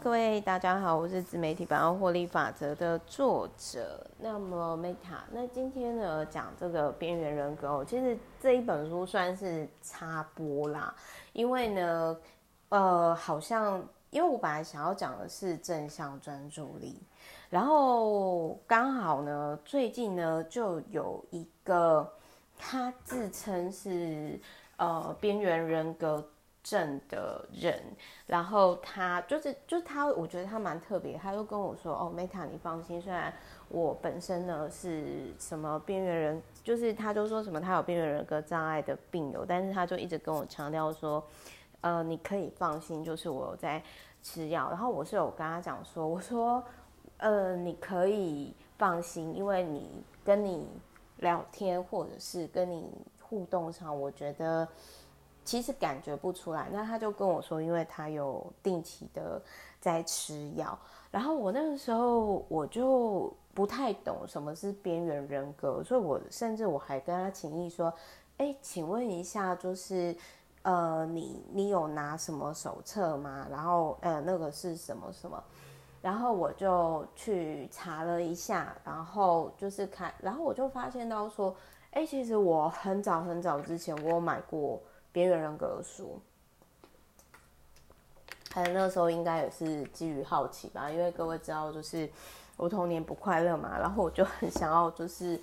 各位大家好，我是自媒体百万获利法则的作者，那么 Meta。那今天呢，讲这个边缘人格，其实这一本书算是插播啦，因为呢，呃，好像因为我本来想要讲的是正向专注力，然后刚好呢，最近呢就有一个他自称是呃边缘人格。症的人，然后他就是，就是他，我觉得他蛮特别。他就跟我说：“哦，Meta，你放心，虽然我本身呢是什么边缘人，就是他就说什么他有边缘人格障碍的病友，但是他就一直跟我强调说，呃，你可以放心，就是我有在吃药。然后我是有跟他讲说，我说，呃，你可以放心，因为你跟你聊天或者是跟你互动上，我觉得。”其实感觉不出来，那他就跟我说，因为他有定期的在吃药，然后我那个时候我就不太懂什么是边缘人格，所以我甚至我还跟他请益说，哎，请问一下，就是呃，你你有拿什么手册吗？然后呃，那个是什么什么？然后我就去查了一下，然后就是看，然后我就发现到说，哎，其实我很早很早之前我有买过。边缘人格的书，还有那时候应该也是基于好奇吧，因为各位知道，就是我童年不快乐嘛，然后我就很想要，就是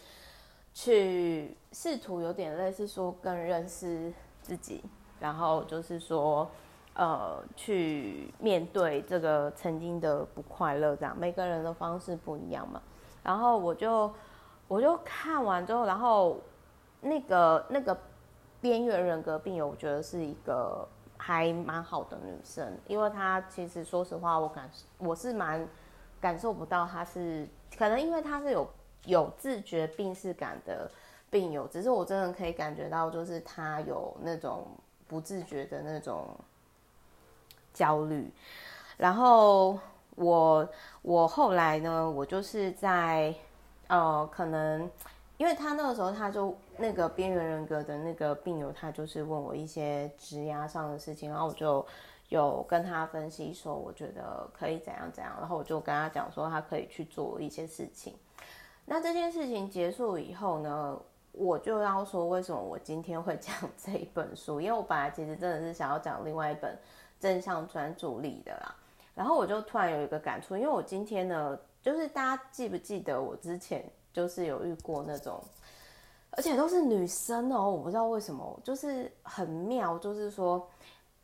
去试图有点类似说更认识自己，然后就是说，呃，去面对这个曾经的不快乐，这样每个人的方式不一样嘛。然后我就我就看完之后，然后那个那个。边缘人格病友，我觉得是一个还蛮好的女生，因为她其实说实话，我感我是蛮感受不到她是，可能因为她是有有自觉病视感的病友，只是我真的可以感觉到，就是她有那种不自觉的那种焦虑。然后我我后来呢，我就是在呃可能。因为他那个时候，他就那个边缘人格的那个病友，他就是问我一些职涯上的事情，然后我就有跟他分析说，我觉得可以怎样怎样，然后我就跟他讲说，他可以去做一些事情。那这件事情结束以后呢，我就要说为什么我今天会 讲这一本书，因为我本来其实真的是想要讲另外一本正向专注力的啦。然后我就突然有一个感触，因为我今天呢，就是大家记不记得我之前。就是有遇过那种，而且都是女生哦，我不知道为什么，就是很妙，就是说，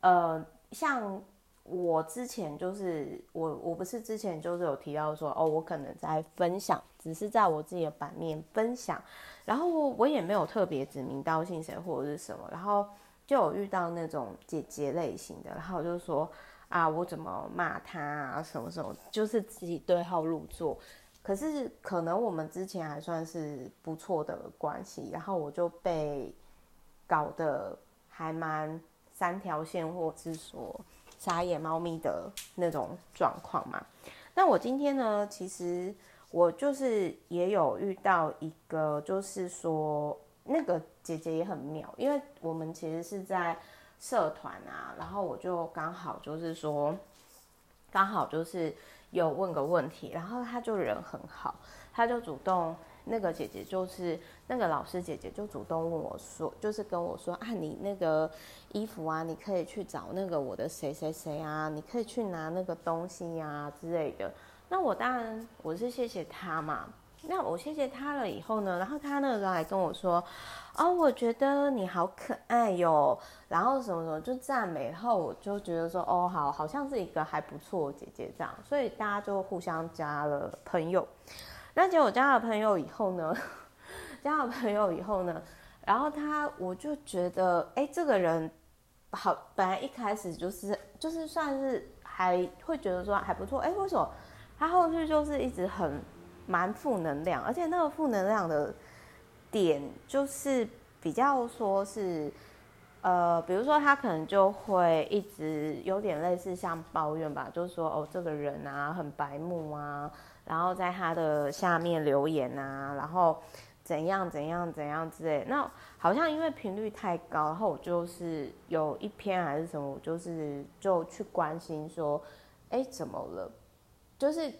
呃，像我之前就是我我不是之前就是有提到说，哦，我可能在分享，只是在我自己的版面分享，然后我也没有特别指名道姓谁或者是什么，然后就有遇到那种姐姐类型的，然后我就说啊，我怎么骂他啊，什么什么，就是自己对号入座。可是可能我们之前还算是不错的关系，然后我就被搞得还蛮三条线，或是说傻眼猫咪的那种状况嘛。那我今天呢，其实我就是也有遇到一个，就是说那个姐姐也很妙，因为我们其实是在社团啊，然后我就刚好就是说，刚好就是。有问个问题，然后他就人很好，他就主动，那个姐姐就是那个老师姐姐就主动问我说，就是跟我说啊，你那个衣服啊，你可以去找那个我的谁谁谁啊，你可以去拿那个东西啊之类的。那我当然我是谢谢他嘛。那我谢谢他了以后呢，然后他那个时候还跟我说，哦，我觉得你好可爱哟，然后什么什么就赞美，后我就觉得说，哦，好，好像是一个还不错姐姐这样，所以大家就互相加了朋友。那结果加了朋友以后呢，加了朋友以后呢，然后他我就觉得，哎，这个人好，本来一开始就是就是算是还会觉得说还不错，哎，为什么他后续就是一直很。蛮负能量，而且那个负能量的点就是比较说是，呃，比如说他可能就会一直有点类似像抱怨吧，就是说哦，这个人啊很白目啊，然后在他的下面留言啊，然后怎样怎样怎样之类。那好像因为频率太高，然后我就是有一篇还是什么，我就是就去关心说。哎，怎么了？就是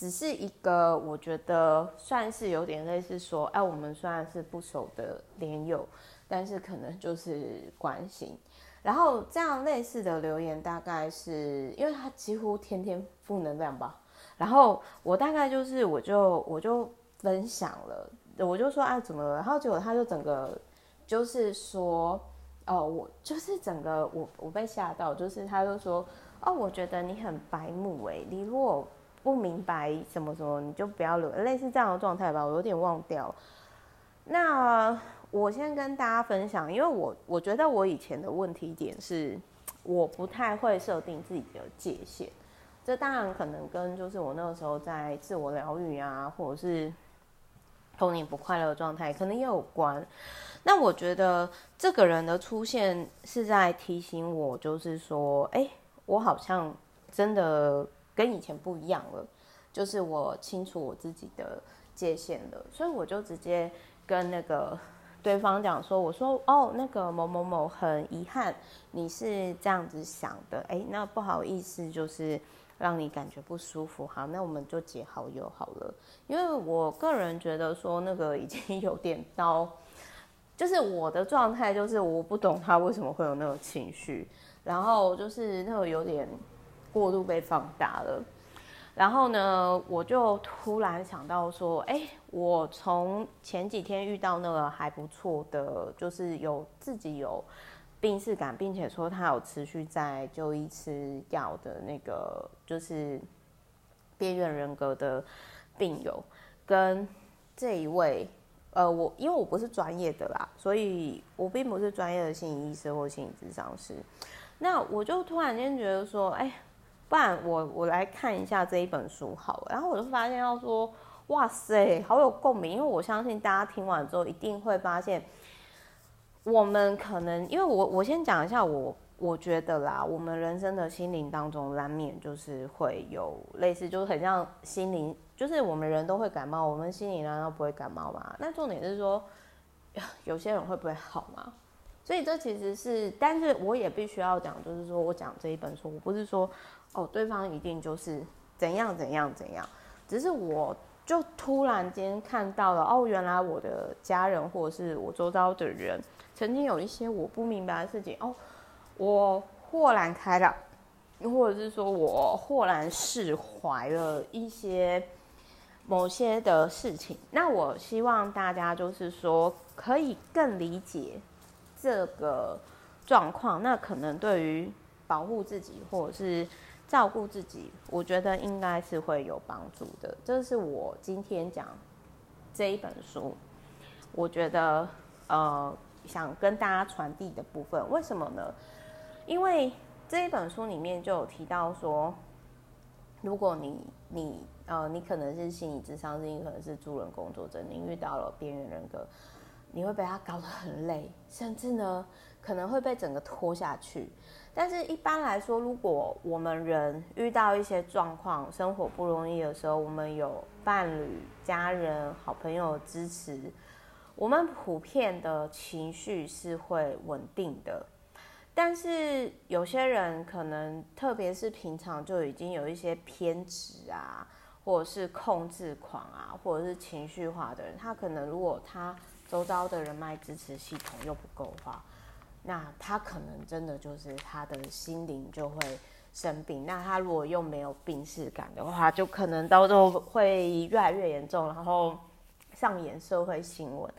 只是一个，我觉得算是有点类似说，哎，我们虽然是不熟的连友，但是可能就是关心。然后这样类似的留言，大概是因为他几乎天天负能量吧。然后我大概就是，我就我就分享了，我就说啊怎么了？然后结果他就整个就是说，哦，我就是整个我我被吓到，就是他就说，哦，我觉得你很白目诶，你如果不明白什么什么，你就不要留，类似这样的状态吧，我有点忘掉。那我先跟大家分享，因为我我觉得我以前的问题点是，我不太会设定自己的界限。这当然可能跟就是我那个时候在自我疗愈啊，或者是童年不快乐的状态，可能也有关。那我觉得这个人的出现是在提醒我，就是说，哎，我好像真的跟以前不一样了，就是我清楚我自己的界限了，所以我就直接跟那个对方讲说，我说，哦，那个某某某，很遗憾你是这样子想的，哎，那不好意思，就是。让你感觉不舒服，好，那我们就解好友好了。因为我个人觉得说那个已经有点到，就是我的状态就是我不懂他为什么会有那种情绪，然后就是那个有点过度被放大了。然后呢，我就突然想到说，哎，我从前几天遇到那个还不错的，就是有自己有。病识感，并且说他有持续在就医吃药的那个，就是边缘人格的病友，跟这一位，呃，我因为我不是专业的啦，所以我并不是专业的心理医师或心理咨商师，那我就突然间觉得说，哎，不然我我来看一下这一本书好了，然后我就发现要说，哇塞，好有共鸣，因为我相信大家听完之后一定会发现。我们可能，因为我我先讲一下我我觉得啦，我们人生的心灵当中难免就是会有类似，就是很像心灵，就是我们人都会感冒，我们心灵难道不会感冒吗？那重点是说，有些人会不会好吗？所以这其实是，但是我也必须要讲，就是说我讲这一本书，我不是说哦对方一定就是怎样怎样怎样，只是我就突然间看到了哦，原来我的家人或者是我周遭的人。曾经有一些我不明白的事情哦，我豁然开朗，或者是说我豁然释怀了一些某些的事情。那我希望大家就是说可以更理解这个状况。那可能对于保护自己或者是照顾自己，我觉得应该是会有帮助的。这是我今天讲这一本书，我觉得呃。想跟大家传递的部分，为什么呢？因为这一本书里面就有提到说，如果你你呃你可能是心理智商师，你可能是助人工作者，你遇到了边缘人格，你会被他搞得很累，甚至呢可能会被整个拖下去。但是一般来说，如果我们人遇到一些状况，生活不容易的时候，我们有伴侣、家人、好朋友支持。我们普遍的情绪是会稳定的，但是有些人可能，特别是平常就已经有一些偏执啊，或者是控制狂啊，或者是情绪化的人，他可能如果他周遭的人脉支持系统又不够的话，那他可能真的就是他的心灵就会生病。那他如果又没有病识感的话，就可能到时候会越来越严重，然后。上演社会新闻，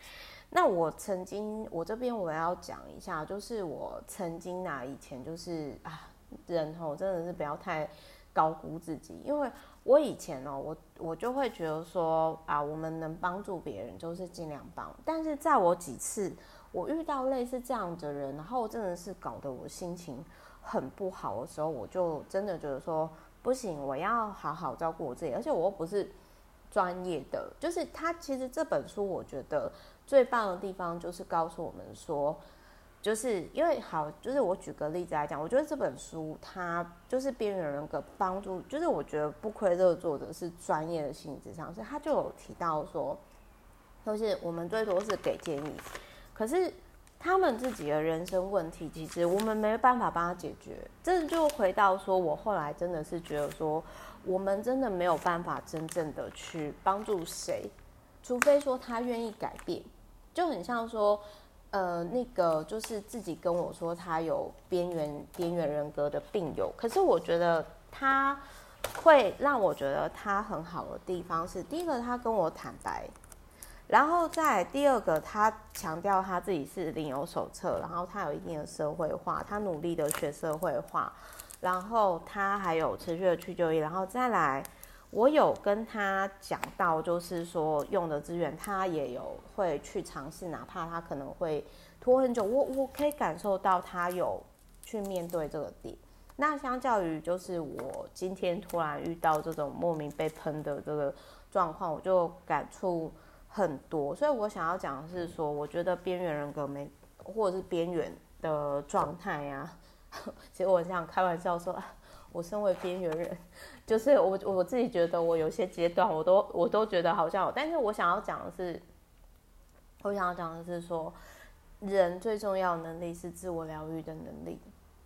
那我曾经，我这边我要讲一下，就是我曾经啊，以前就是啊，人吼真的是不要太高估自己，因为我以前哦，我我就会觉得说啊，我们能帮助别人就是尽量帮，但是在我几次我遇到类似这样的人，然后真的是搞得我心情很不好的时候，我就真的觉得说不行，我要好好照顾我自己，而且我又不是。专业的，就是他其实这本书，我觉得最棒的地方就是告诉我们说，就是因为好，就是我举个例子来讲，我觉得这本书它就是边缘人格帮助，就是我觉得不亏这个作者是专业的心理咨商师，他就有提到说，就是我们最多是给建议，可是他们自己的人生问题，其实我们没办法帮他解决。这就回到说，我后来真的是觉得说，我们真的没有办法真正的去帮助谁，除非说他愿意改变。就很像说，呃，那个就是自己跟我说他有边缘边缘人格的病友，可是我觉得他。会让我觉得他很好的地方是，第一个他跟我坦白，然后再第二个他强调他自己是领有手册，然后他有一定的社会化，他努力的学社会化，然后他还有持续的去就医，然后再来，我有跟他讲到，就是说用的资源他也有会去尝试，哪怕他可能会拖很久，我我可以感受到他有去面对这个点。那相较于就是我今天突然遇到这种莫名被喷的这个状况，我就感触很多。所以我想要讲的是说，我觉得边缘人格没或者是边缘的状态呀。其实我想开玩笑说，我身为边缘人，就是我我自己觉得我有些阶段我都我都觉得好像，但是我想要讲的是，我想要讲的是说，人最重要的能力是自我疗愈的能力。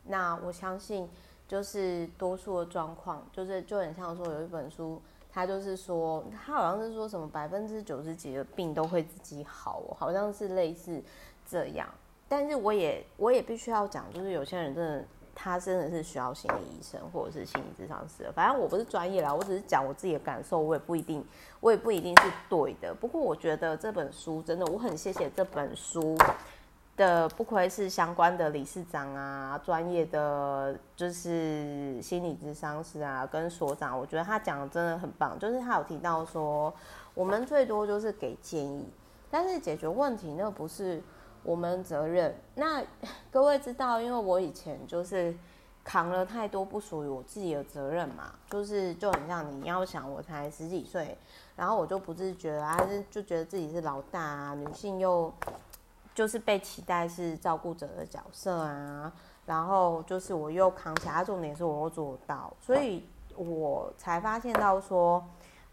那我相信。就是多数的状况，就是就很像说有一本书，他就是说，他好像是说什么百分之九十几的病都会自己好，好像是类似这样。但是我也我也必须要讲，就是有些人真的他真的是需要心理医生或者是心理咨商师。反正我不是专业啦，我只是讲我自己的感受，我也不一定我也不一定是对的。不过我觉得这本书真的，我很谢谢这本书。的不愧是相关的理事长啊，专业的就是心理咨商师啊，跟所长，我觉得他讲的真的很棒。就是他有提到说，我们最多就是给建议，但是解决问题那不是我们责任。那 各位知道，因为我以前就是扛了太多不属于我自己的责任嘛，就是就很像你要想，我才十几岁，然后我就不自觉啊，就觉得自己是老大啊，女性又。就是被期待是照顾者的角色啊，然后就是我又扛起来，重点是我又做到，所以我才发现到说，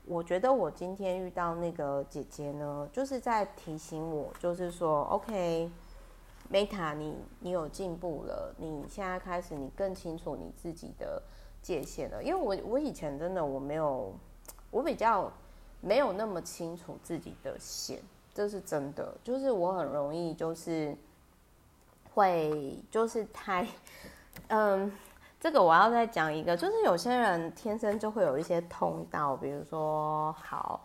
我觉得我今天遇到那个姐姐呢，就是在提醒我，就是说，OK，Meta，你你有进步了，你现在开始你更清楚你自己的界限了，因为我我以前真的我没有，我比较没有那么清楚自己的线。这是真的，就是我很容易就是会就是太，嗯，这个我要再讲一个，就是有些人天生就会有一些通道，比如说好，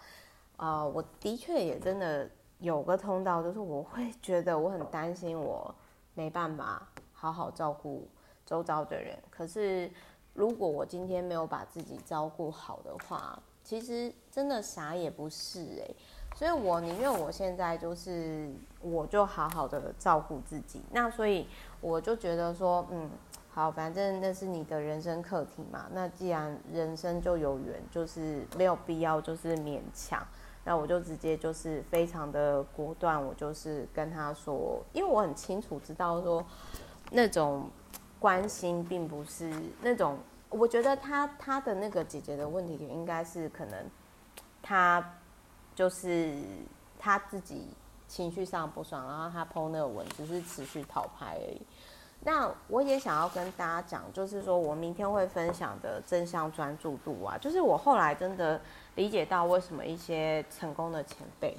啊、呃，我的确也真的有个通道，就是我会觉得我很担心我没办法好好照顾周遭的人，可是如果我今天没有把自己照顾好的话，其实真的啥也不是哎、欸。所以，我宁愿我现在就是，我就好好的照顾自己。那所以，我就觉得说，嗯，好，反正那是你的人生课题嘛。那既然人生就有缘，就是没有必要就是勉强。那我就直接就是非常的果断，我就是跟他说，因为我很清楚知道说，那种关心并不是那种，我觉得他他的那个姐姐的问题应该是可能他。就是他自己情绪上不爽，然后他 PO 那个文，只是持续讨拍而已。那我也想要跟大家讲，就是说我明天会分享的正向专注度啊，就是我后来真的理解到为什么一些成功的前辈，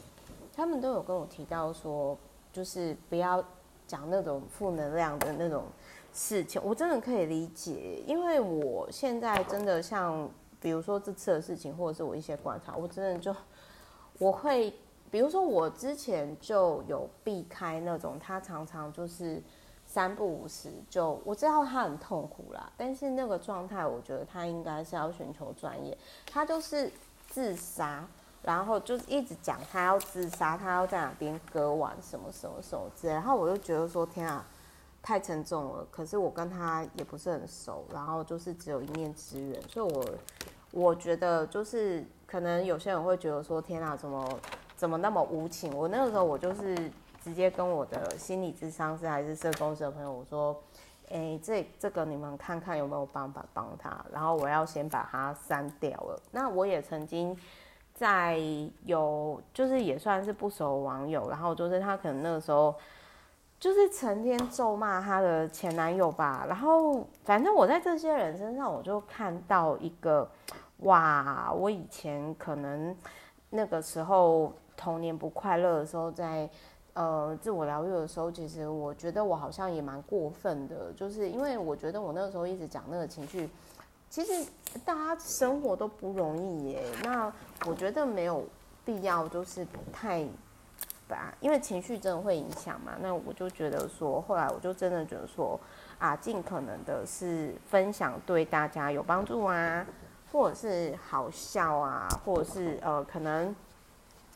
他们都有跟我提到说，就是不要讲那种负能量的那种事情。我真的可以理解，因为我现在真的像，比如说这次的事情，或者是我一些观察，我真的就。我会，比如说我之前就有避开那种他常常就是三不五时就，我知道他很痛苦啦，但是那个状态，我觉得他应该是要寻求专业。他就是自杀，然后就一直讲他要自杀，他要在哪边割腕什么什么什么之类，然后我就觉得说天啊，太沉重了。可是我跟他也不是很熟，然后就是只有一面之缘，所以我我觉得就是。可能有些人会觉得说：“天啊，怎么怎么那么无情？”我那个时候我就是直接跟我的心理智商师还是社工师的朋友我说：“哎，这这个你们看看有没有办法帮他？”然后我要先把他删掉了。那我也曾经在有就是也算是不熟网友，然后就是他可能那个时候就是成天咒骂她的前男友吧。然后反正我在这些人身上，我就看到一个，哇，我以前可能那个时候童年不快乐的时候，在呃自我疗愈的时候，其实我觉得我好像也蛮过分的，就是因为我觉得我那个时候一直讲那个情绪。其实大家生活都不容易耶，那我觉得没有必要，就是太把，因为情绪真的会影响嘛。那我就觉得说，后来我就真的觉得说，啊，尽可能的是分享对大家有帮助啊，或者是好笑啊，或者是呃，可能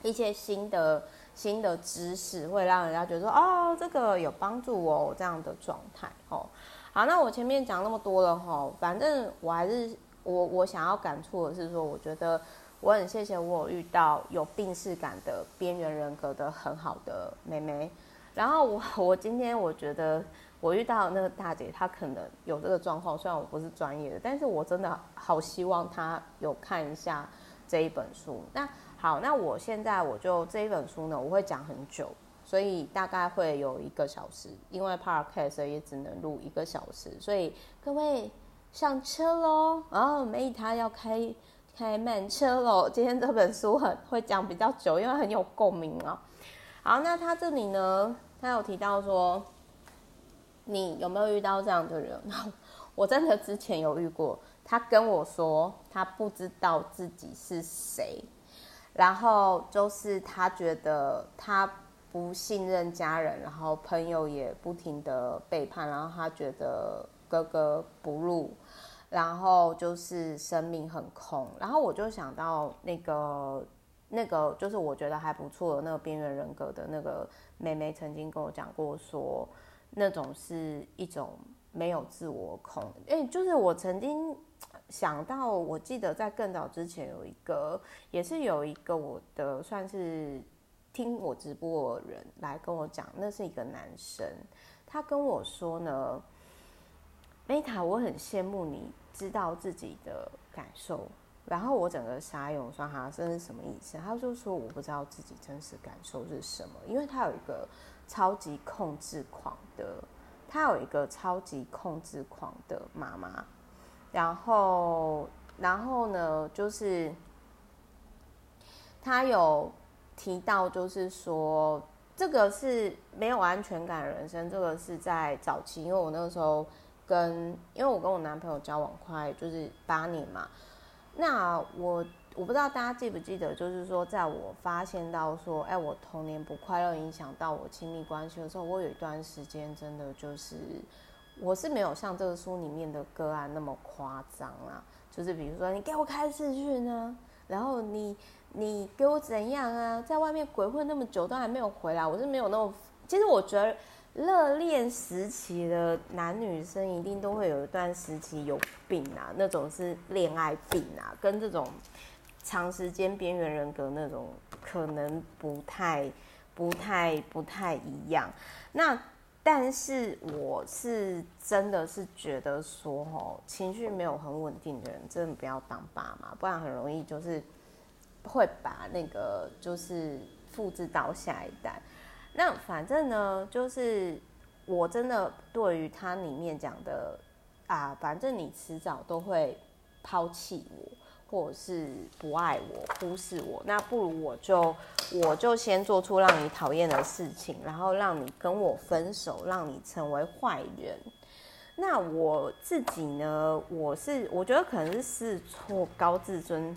一些新的新的知识会让人家觉得说，哦，这个有帮助哦，这样的状态哦。好，那我前面讲那么多了哈，反正我还是我我想要感触的是说，我觉得我很谢谢我有遇到有病识感的边缘人格的很好的妹妹，然后我 我今天我觉得我遇到那个大姐，她可能有这个状况，虽然我不是专业的，但是我真的好希望她有看一下这一本书。那好，那我现在我就这一本书呢，我会讲很久。所以大概会有一个小时，因为 Podcast 也只能录一个小时，所以各位上车喽！然后 May 他要开开慢车喽。今天这本书很会讲比较久，因为很有共鸣啊。好，那他这里呢，他有提到说，你有没有遇到这样的人？我真的之前有遇过，他跟我说他不知道自己是谁，然后就是他觉得他。不信任家人，然后朋友也不停的背叛，然后他觉得格格不入，然后就是生命很空。然后我就想到那个那个，就是我觉得还不错那个边缘人格的那个妹妹，曾经跟我讲过说，那种是一种没有自我空。哎，就是我曾经想到，我记得在更早之前有一个，也是有一个我的算是。听我直播的人来跟我讲，那是一个男生，他跟我说呢，Meta，我很羡慕你知道自己的感受，然后我整个傻眼，我说哈，这是什么意思？他就说我不知道自己真实感受是什么，因为他有一个超级控制狂的，他有一个超级控制狂的妈妈，然后，然后呢，就是他有。提到就是说，这个是没有安全感的人生。这个是在早期，因为我那个时候跟，因为我跟我男朋友交往快就是八年嘛。那我我不知道大家记不记得，就是说，在我发现到说，哎，我童年不快乐影响到我亲密关系的时候，我有一段时间真的就是，我是没有像这个书里面的个案那么夸张啊。就是比如说，你给我开视讯呢，然后你。你给我怎样啊？在外面鬼混那么久都还没有回来，我是没有那么。其实我觉得热恋时期的男女生一定都会有一段时期有病啊，那种是恋爱病啊，跟这种长时间边缘人格那种可能不太、不太、不太一样。那但是我是真的是觉得说，哦，情绪没有很稳定的人，真的不要当爸妈，不然很容易就是。会把那个就是复制到下一代。那反正呢，就是我真的对于他里面讲的啊，反正你迟早都会抛弃我，或是不爱我、忽视我，那不如我就我就先做出让你讨厌的事情，然后让你跟我分手，让你成为坏人。那我自己呢，我是我觉得可能是试错高自尊。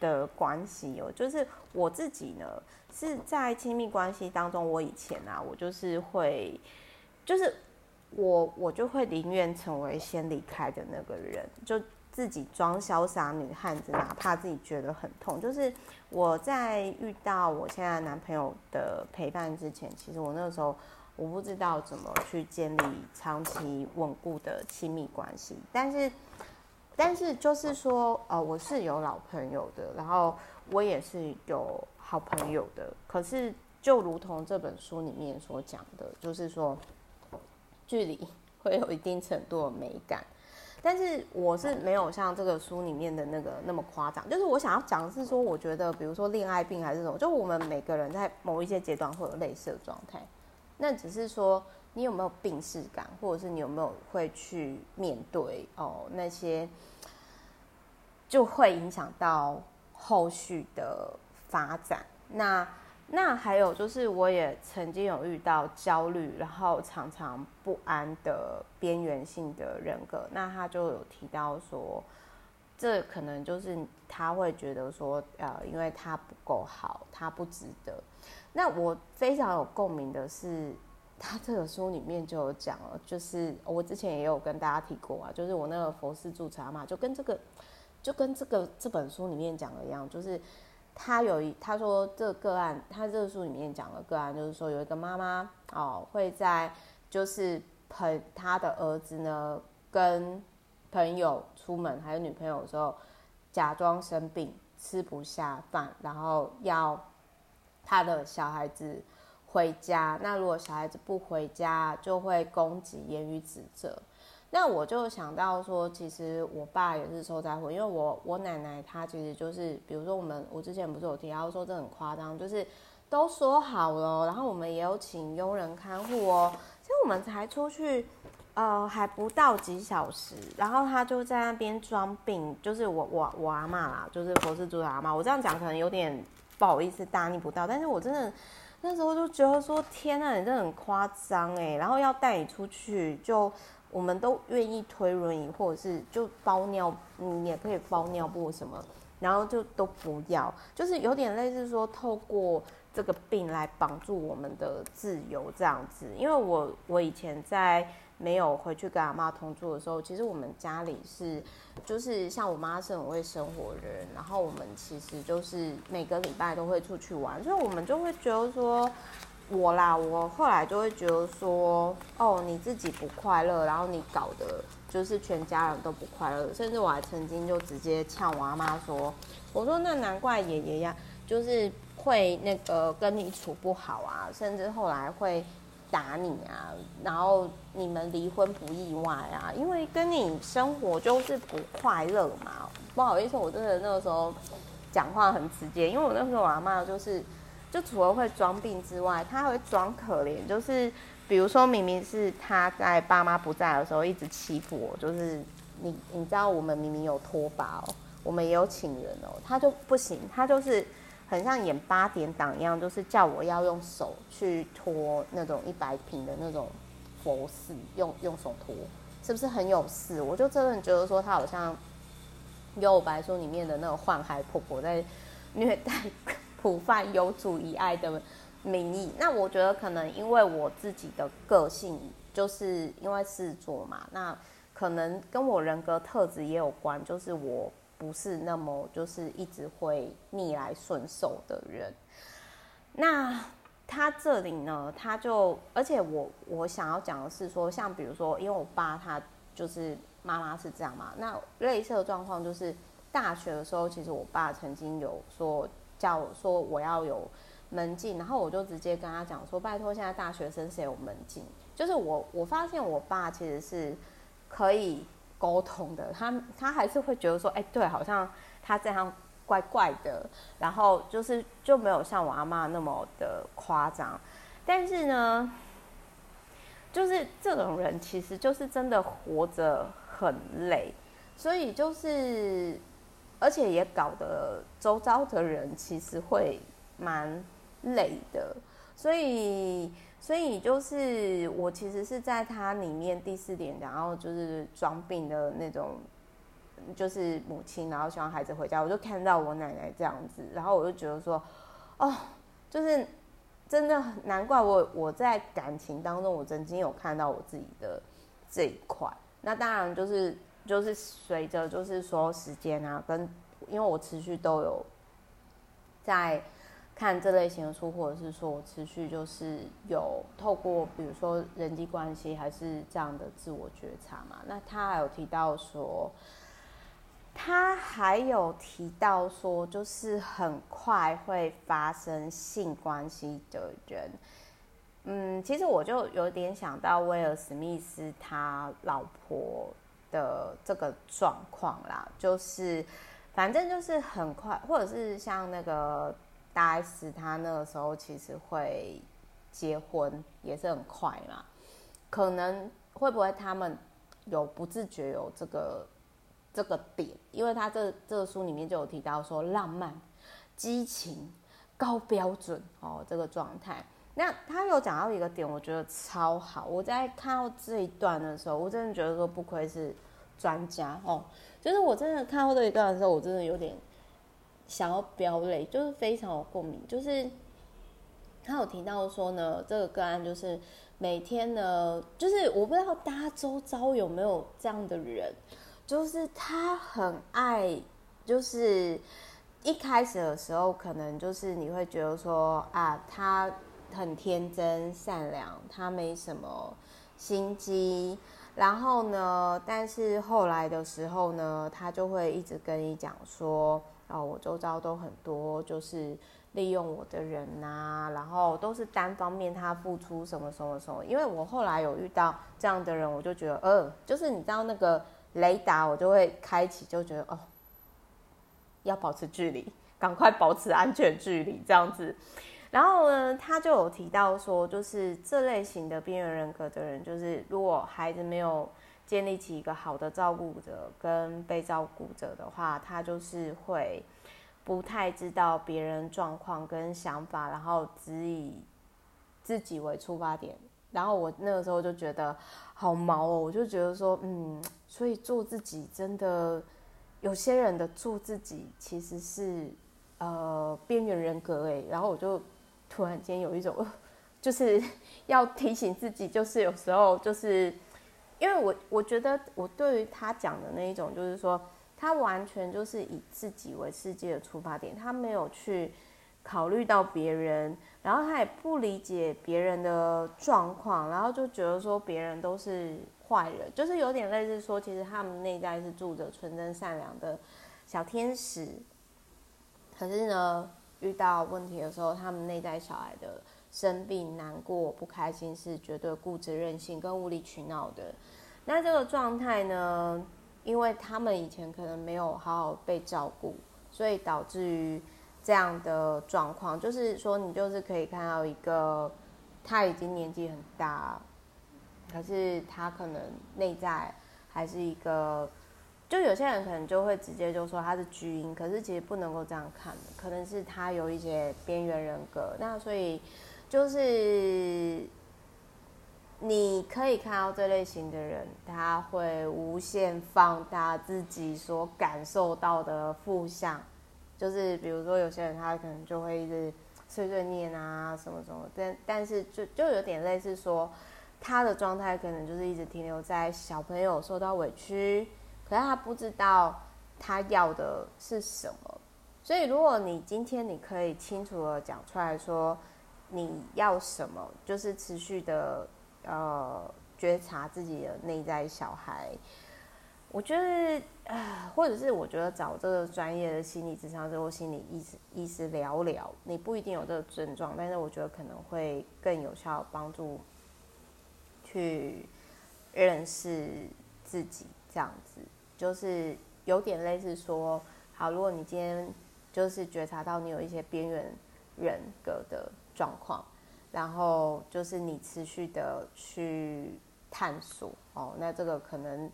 的关系哦，就是我自己呢，是在亲密关系当中，我以前啊，我就是会，就是我我就会宁愿成为先离开的那个人，就自己装潇洒女汉子，哪怕自己觉得很痛。就是我在遇到我现在男朋友的陪伴之前，其实我那个时候我不知道怎么去建立长期稳固的亲密关系，但是。但是就是说，呃，我是有老朋友的，然后我也是有好朋友的。可是就如同这本书里面所讲的，就是说，距离 会有一定程度的美感。但是我是没有像这个书里面的那个那么夸张。就是我想要讲的是说，我觉得比如说恋爱病还是什么，就我们每个人在某一些阶段会有类似的状态。那只是说，你有没有病逝感，或者是你有没有会去面对哦那些，就会影响到后续的发展。那那还有就是，我也曾经有遇到焦虑，然后常常不安的边缘性的人格。那他就有提到说，这可能就是他会觉得说，呃，因为他不够好，他不值得。那我非常有共鸣的是，他这个书里面就有讲了，就是我之前也有跟大家提过啊，就是我那个佛事住持阿嬷，就跟这个，就跟这个这本书里面讲的一样，就是。他有一，他说这个个案，他这个书里面讲的个案，就是说有一个妈妈哦，会在就是陪他的儿子呢，跟朋友出门，还有女朋友的时候，假装生病，吃不下饭，然后要他的小孩子回家。那如果小孩子不回家，就会攻击、言语指责。那我就想到说，其实我爸也是受灾户，因为我我奶奶她其实就是，比如说我们我之前不是有提到说这很夸张，就是都说好了，然后我们也有请佣人看护哦，其实我们才出去，呃，还不到几小时，然后他就在那边装病，就是我我我阿嬷啦，就是佛寺住的阿嬷，我这样讲可能有点不好意思大逆不道，但是我真的那时候就觉得说，天呐，你真的很夸张哎，然后要带你出去就。我们都愿意推轮椅，或者是就包尿，你也可以包尿布什么，然后就都不要，就是有点类似说透过这个病来绑住我们的自由这样子。因为我我以前在没有回去跟阿妈同住的时候，其实我们家里是就是像我妈是很会生活的人，然后我们其实就是每个礼拜都会出去玩，所以我们就会觉得说。我啦，我后来就会觉得说，哦，你自己不快乐，然后你搞得就是全家人都不快乐，甚至我还曾经就直接呛我阿妈说，我说那难怪爷爷呀，就是会那个跟你处不好啊，甚至后来会打你啊，然后你们离婚不意外啊，因为跟你生活就是不快乐嘛。不好意思，我真的那个时候讲话很直接，因为我那时候我阿妈就是。就除了会装病之外，他会装可怜。就是比如说，明明是他在爸妈不在的时候一直欺负我，就是你你知道我们明明有拖把哦，我们也有请人哦，他就不行，他就是很像演八点档一样，就是叫我要用手去拖那种一百平的那种佛寺，用用手拖，是不是很有事？我就真的觉得说他好像《幽白书》里面的那个幻海婆婆在虐待。普泛有主以爱的名义，那我觉得可能因为我自己的个性，就是因为狮子座嘛，那可能跟我人格特质也有关，就是我不是那么就是一直会逆来顺受的人。那他这里呢，他就而且我我想要讲的是说，像比如说，因为我爸他就是妈妈是这样嘛，那类似的状况就是大学的时候，其实我爸曾经有说。叫我说我要有门禁，然后我就直接跟他讲说，拜托，现在大学生谁有门禁？就是我，我发现我爸其实是可以沟通的，他他还是会觉得说，哎，对，好像他这样怪怪的，然后就是就没有像我阿妈那么的夸张。但是呢，就是这种人其实就是真的活着很累，所以就是。而且也搞得周遭的人其实会蛮累的，所以，所以就是我其实是在他里面第四点，然后就是装病的那种，就是母亲，然后希望孩子回家，我就看到我奶奶这样子，然后我就觉得说，哦，就是真的难怪我我在感情当中，我曾经有看到我自己的这一块，那当然就是。就是随着，就是说时间啊，跟因为我持续都有在看这类型的书，或者是说我持续就是有透过，比如说人际关系，还是这样的自我觉察嘛。那他还有提到说，他还有提到说，就是很快会发生性关系的人，嗯，其实我就有点想到威尔史密斯他老婆。的这个状况啦，就是反正就是很快，或者是像那个大 S，他那个时候其实会结婚也是很快嘛。可能会不会他们有不自觉有这个这个点，因为他这这个书里面就有提到说浪漫、激情、高标准哦这个状态。那他有讲到一个点，我觉得超好。我在看到这一段的时候，我真的觉得说不愧是专家哦，就是我真的看到这一段的时候，我真的有点想要飙泪，就是非常有共鸣。就是他有提到说呢，这个个案就是每天呢，就是我不知道大家周遭有没有这样的人，就是他很爱，就是一开始的时候，可能就是你会觉得说啊，他。很天真善良，他没什么心机。然后呢，但是后来的时候呢，他就会一直跟你讲说：“哦，我周遭都很多就是利用我的人呐，然后都是单方面他付出什么什么什么。”因为我后来有遇到这样的人，我就觉得，呃，就是你知道那个雷达，我就会开启，就觉得哦，要保持距离，赶快保持安全距离，这样子。然后呢，他就有提到说，就是这类型的边缘人格的人，就是如果孩子没有建立起一个好的照顾者跟被照顾者的话，他就是会不太知道别人状况跟想法，然后只以自己为出发点。然后我那个时候就觉得好毛哦，我就觉得说，嗯，所以做自己真的，有些人的做自己其实是呃边缘人格诶，然后我就。突然间有一种，就是要提醒自己，就是有时候就是，因为我我觉得我对于他讲的那一种，就是说他完全就是以自己为世界的出发点，他没有去考虑到别人，然后他也不理解别人的状况，然后就觉得说别人都是坏人，就是有点类似说，其实他们内在是住着纯真善良的小天使，可是呢。遇到问题的时候，他们内在小孩的生病、难过、不开心是绝对固执、任性跟无理取闹的。那这个状态呢，因为他们以前可能没有好好被照顾，所以导致于这样的状况。就是说，你就是可以看到一个他已经年纪很大，可是他可能内在还是一个。就有些人可能就会直接就说他是巨婴，可是其实不能够这样看，可能是他有一些边缘人格。那所以就是你可以看到这类型的人，他会无限放大自己所感受到的负向，就是比如说有些人他可能就会一直碎碎念啊什么什么，但但是就就有点类似说他的状态可能就是一直停留在小朋友受到委屈。可是他不知道他要的是什么，所以如果你今天你可以清楚的讲出来说你要什么，就是持续的呃觉察自己的内在小孩，我觉得呃，或者是我觉得找这个专业的心理咨商师或心理医师医师聊聊，你不一定有这个症状，但是我觉得可能会更有效帮助去认识自己这样子。就是有点类似说，好，如果你今天就是觉察到你有一些边缘人格的状况，然后就是你持续的去探索哦，那这个可能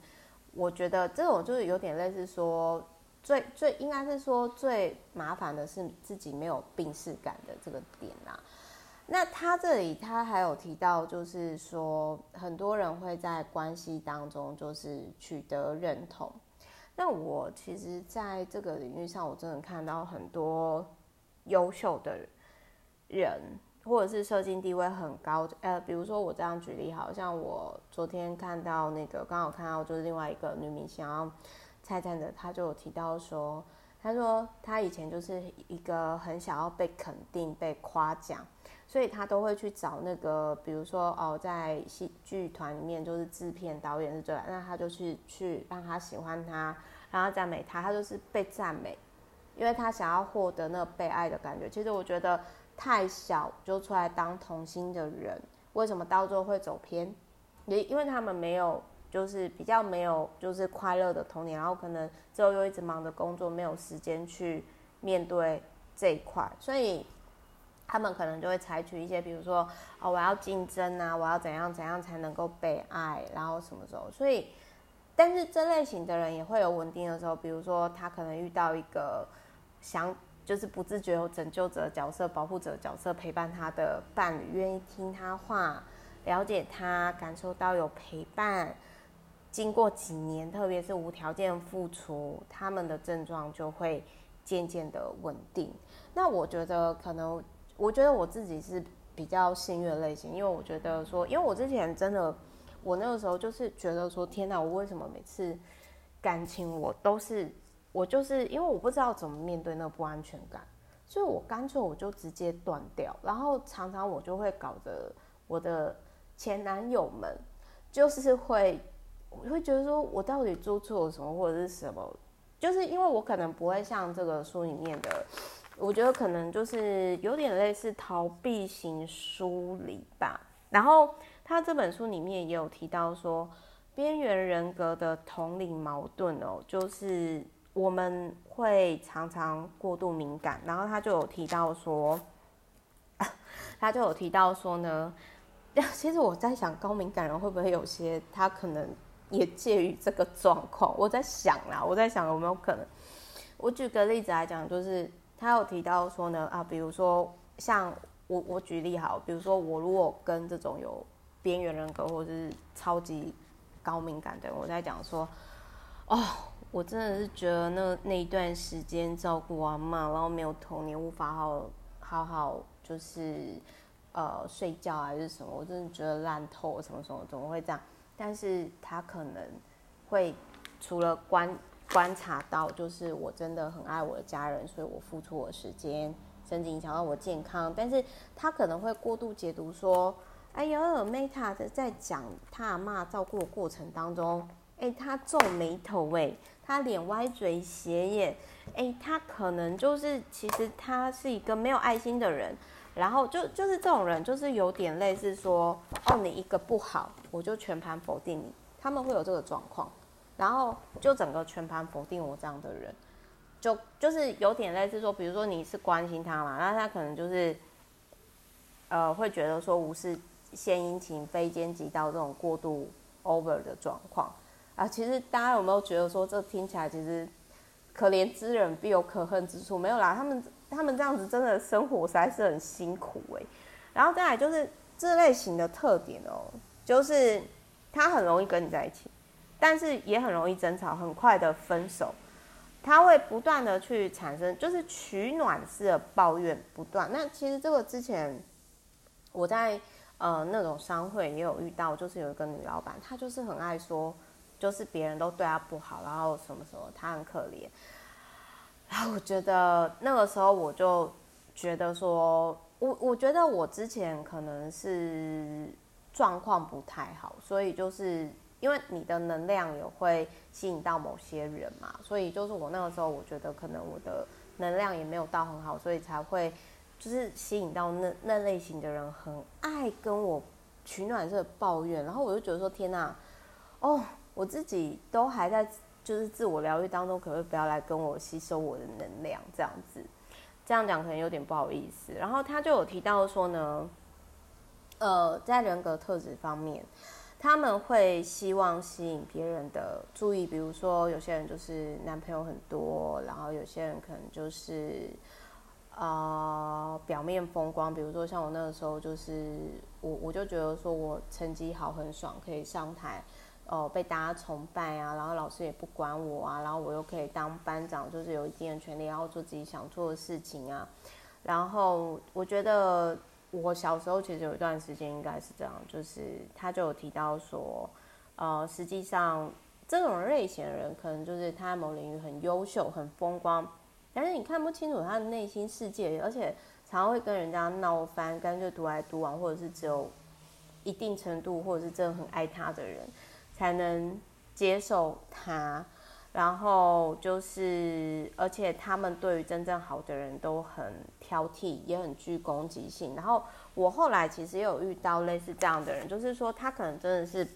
我觉得这种就是有点类似说，最最应该是说最麻烦的是自己没有病识感的这个点啊。那他这里他还有提到，就是说很多人会在关系当中就是取得认同。那我其实在这个领域上，我真的看到很多优秀的人，或者是社经地位很高。呃，比如说我这样举例，好像我昨天看到那个，刚好看到就是另外一个女明星，然后蔡灿的，她就有提到说，她说她以前就是一个很想要被肯定、被夸奖。所以他都会去找那个，比如说哦，在戏剧团里面就是制片导演是最，那他就去去让他喜欢他，让他赞美他，他就是被赞美，因为他想要获得那个被爱的感觉。其实我觉得太小就出来当童星的人，为什么到最后会走偏？也因为他们没有，就是比较没有，就是快乐的童年，然后可能之后又一直忙着工作，没有时间去面对这一块，所以。他们可能就会采取一些，比如说，哦，我要竞争啊，我要怎样怎样才能够被爱，然后什么时候？所以，但是这类型的人也会有稳定的时候，比如说他可能遇到一个想就是不自觉有拯救者角色、保护者角色陪伴他的伴侣，愿意听他话，了解他，感受到有陪伴。经过几年，特别是无条件付出，他们的症状就会渐渐的稳定。那我觉得可能。我觉得我自己是比较幸运的类型，因为我觉得说，因为我之前真的，我那个时候就是觉得说，天哪，我为什么每次感情我都是，我就是因为我不知道怎么面对那个不安全感，所以我干脆我就直接断掉，然后常常我就会搞得我的前男友们就是会，我会觉得说我到底做错了什么或者是什么，就是因为我可能不会像这个书里面的。我觉得可能就是有点类似逃避型疏离吧。然后他这本书里面也有提到说，边缘人格的同理矛盾哦，就是我们会常常过度敏感。然后他就有提到说，他就有提到说呢，其实我在想，高敏感人会不会有些他可能也介于这个状况？我在想啦，我在想有没有可能？我举个例子来讲，就是。他有提到说呢，啊，比如说像我，我举例好，比如说我如果跟这种有边缘人格或者是超级高敏感的人，我在讲说，哦，我真的是觉得那那一段时间照顾阿嬷，然后没有童年，无法好好好就是呃睡觉还是什么，我真的觉得烂透，什么什么怎么会这样？但是他可能会除了关。观察到，就是我真的很爱我的家人，所以我付出我时间，甚至影响到我健康。但是他可能会过度解读说：“哎呦，Meta 的在讲他阿嬷照顾的过程当中，哎，他皱眉头，哎，他脸歪嘴斜眼，哎，他可能就是其实他是一个没有爱心的人。然后就就是这种人，就是有点类似说，哦，你一个不好，我就全盘否定你。他们会有这个状况。”然后就整个全盘否定我这样的人，就就是有点类似说，比如说你是关心他嘛，那他可能就是，呃，会觉得说无事献殷勤，非奸即盗这种过度 over 的状况啊。其实大家有没有觉得说，这听起来其实可怜之人必有可恨之处？没有啦，他们他们这样子真的生活实在是很辛苦哎。然后再来就是这类型的特点哦，就是他很容易跟你在一起。但是也很容易争吵，很快的分手，他会不断的去产生，就是取暖式的抱怨不断。那其实这个之前我在呃那种商会也有遇到，就是有一个女老板，她就是很爱说，就是别人都对她不好，然后什么什么，她很可怜。然后我觉得那个时候我就觉得说，我我觉得我之前可能是状况不太好，所以就是。因为你的能量也会吸引到某些人嘛，所以就是我那个时候，我觉得可能我的能量也没有到很好，所以才会就是吸引到那那类型的人，很爱跟我取暖式抱怨，然后我就觉得说天哪，哦，我自己都还在就是自我疗愈当中，可不可以不要来跟我吸收我的能量这样子？这样讲可能有点不好意思。然后他就有提到说呢，呃，在人格特质方面。他们会希望吸引别人的注意，比如说有些人就是男朋友很多，然后有些人可能就是呃表面风光，比如说像我那个时候就是我我就觉得说我成绩好很爽，可以上台，哦、被大家崇拜啊，然后老师也不管我啊，然后我又可以当班长，就是有一定的权利，然后做自己想做的事情啊，然后我觉得。我小时候其实有一段时间应该是这样，就是他就有提到说，呃，实际上这种类型的人可能就是他在某领域很优秀、很风光，但是你看不清楚他的内心世界，而且常常会跟人家闹翻，干脆独来独往，或者是只有一定程度，或者是真的很爱他的人才能接受他。然后就是，而且他们对于真正好的人都很挑剔，也很具攻击性。然后我后来其实也有遇到类似这样的人，就是说他可能真的是，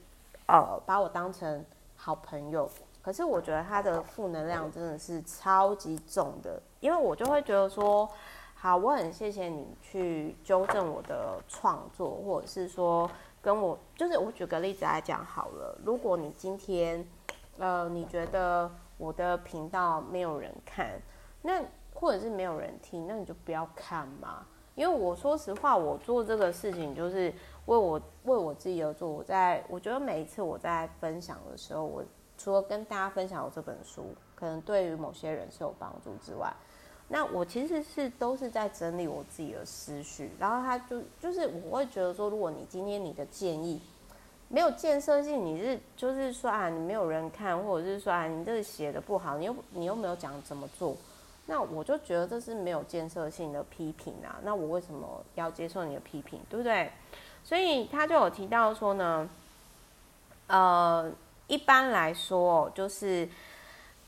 呃，把我当成好朋友，可是我觉得他的负能量真的是超级重的，因为我就会觉得说，好，我很谢谢你去纠正我的创作，或者是说跟我，就是我举个例子来讲好了。如果你今天，呃，你觉得我的频道没有人看，那或者是没有人听，那你就不要看嘛。因为我说实话，我做这个事情就是为我为我自己而做。我在我觉得每一次我在分享的时候，我除了跟大家分享我这本书，可能对于某些人是有帮助之外，那我其实是都是在整理我自己的思绪。然后他就就是我会觉得说，如果你今天你的建议没有建设性，你是就是说啊，你没有人看，或者是说啊，你这写的不好，你又你又没有讲怎么做。那我就觉得这是没有建设性的批评啊，那我为什么要接受你的批评，对不对？所以他就有提到说呢，呃，一般来说就是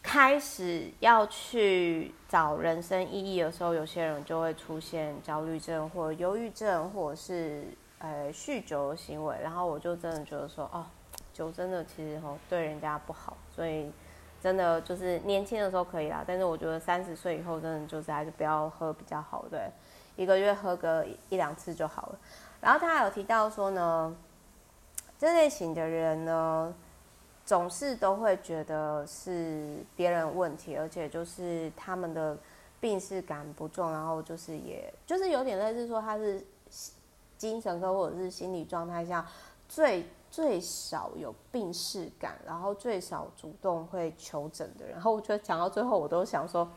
开始要去找人生意义的时候，有些人就会出现焦虑症或忧郁症，或者是呃酗酒的行为，然后我就真的觉得说，哦，酒真的其实吼对人家不好，所以。真的就是年轻的时候可以啦，但是我觉得三十岁以后真的就是还是不要喝比较好，对，一个月喝个一两次就好了。然后他还有提到说呢，这类型的人呢，总是都会觉得是别人问题，而且就是他们的病识感不重，然后就是也就是有点类似说他是精神科或者是心理状态下最。最少有病视感，然后最少主动会求诊的人，然后我觉得讲到最后，我都想说，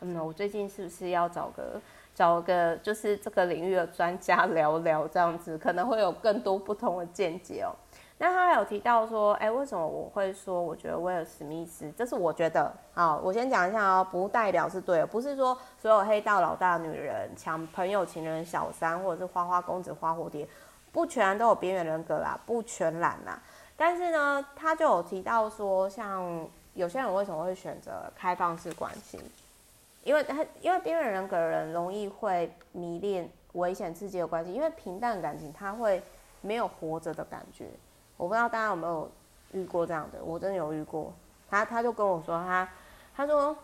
嗯，我最近是不是要找个找个就是这个领域的专家聊聊，这样子可能会有更多不同的见解哦。那他有提到说，哎，为什么我会说我觉得威尔史密斯，这是我觉得，好，我先讲一下哦，不代表是对的，不是说所有黑道老大女人、抢朋友、情人、小三，或者是花花公子、花蝴蝶。不全都有边缘人格啦，不全然啦。但是呢，他就有提到说，像有些人为什么会选择开放式关系？因为他因为边缘人格的人容易会迷恋危险刺激的关系，因为平淡感情他会没有活着的感觉。我不知道大家有没有遇过这样的，我真的有遇过。他他就跟我说，他他说，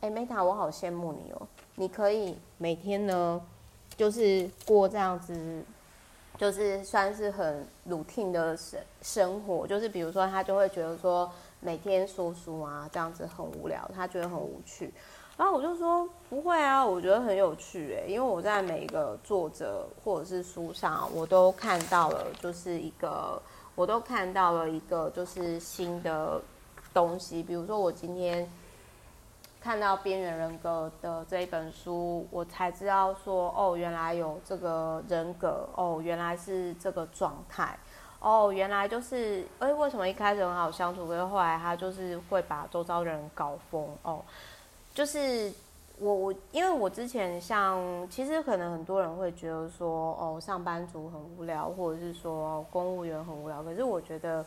哎，Meta，我好羡慕你哦，你可以每天呢，就是过这样子。就是算是很 routine 的生生活，就是比如说他就会觉得说每天说书啊这样子很无聊，他觉得很无趣。然后我就说不会啊，我觉得很有趣诶，因为我在每一个作者或者是书上，我都看到了就是一个，我都看到了一个就是新的东西，比如说我今天。看到边缘人格的这一本书，我才知道说，哦，原来有这个人格，哦，原来是这个状态，哦，原来就是，哎，为什么一开始很好相处，可是后来他就是会把周遭人搞疯，哦，就是我我，因为我之前像，其实可能很多人会觉得说，哦，上班族很无聊，或者是说公务员很无聊，可是我觉得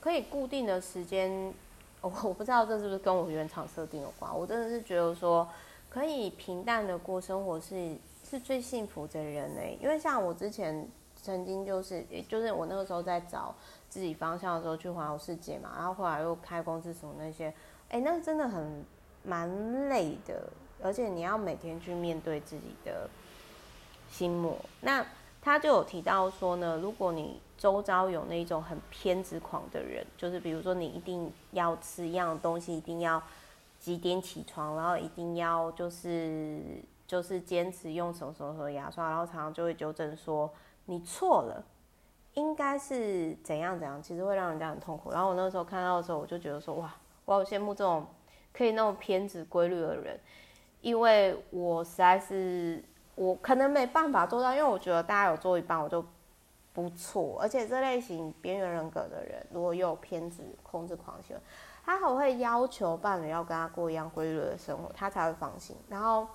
可以固定的时间。我我不知道这是不是跟我原厂设定有关，我真的是觉得说，可以平淡的过生活是是最幸福的人呢、因为像我之前曾经就是，也就是我那个时候在找自己方向的时候去环游世界嘛，然后后来又开公司什么那些，哎、欸，那真的很蛮累的，而且你要每天去面对自己的心魔。那他就有提到说呢，如果你周遭有那种很偏执狂的人，就是比如说你一定要吃一样东西，一定要几点起床，然后一定要就是就是坚持用什么什么什么牙刷，然后常常就会纠正说你错了，应该是怎样怎样，其实会让人家很痛苦。然后我那时候看到的时候，我就觉得说哇，我好羡慕这种可以那种偏执规律的人，因为我实在是我可能没办法做到，因为我觉得大家有做一半，我就。不错，而且这类型边缘人格的人，如果有偏执、控制狂行，他还会要求伴侣要跟他过一样规律的生活，他才会放心。然后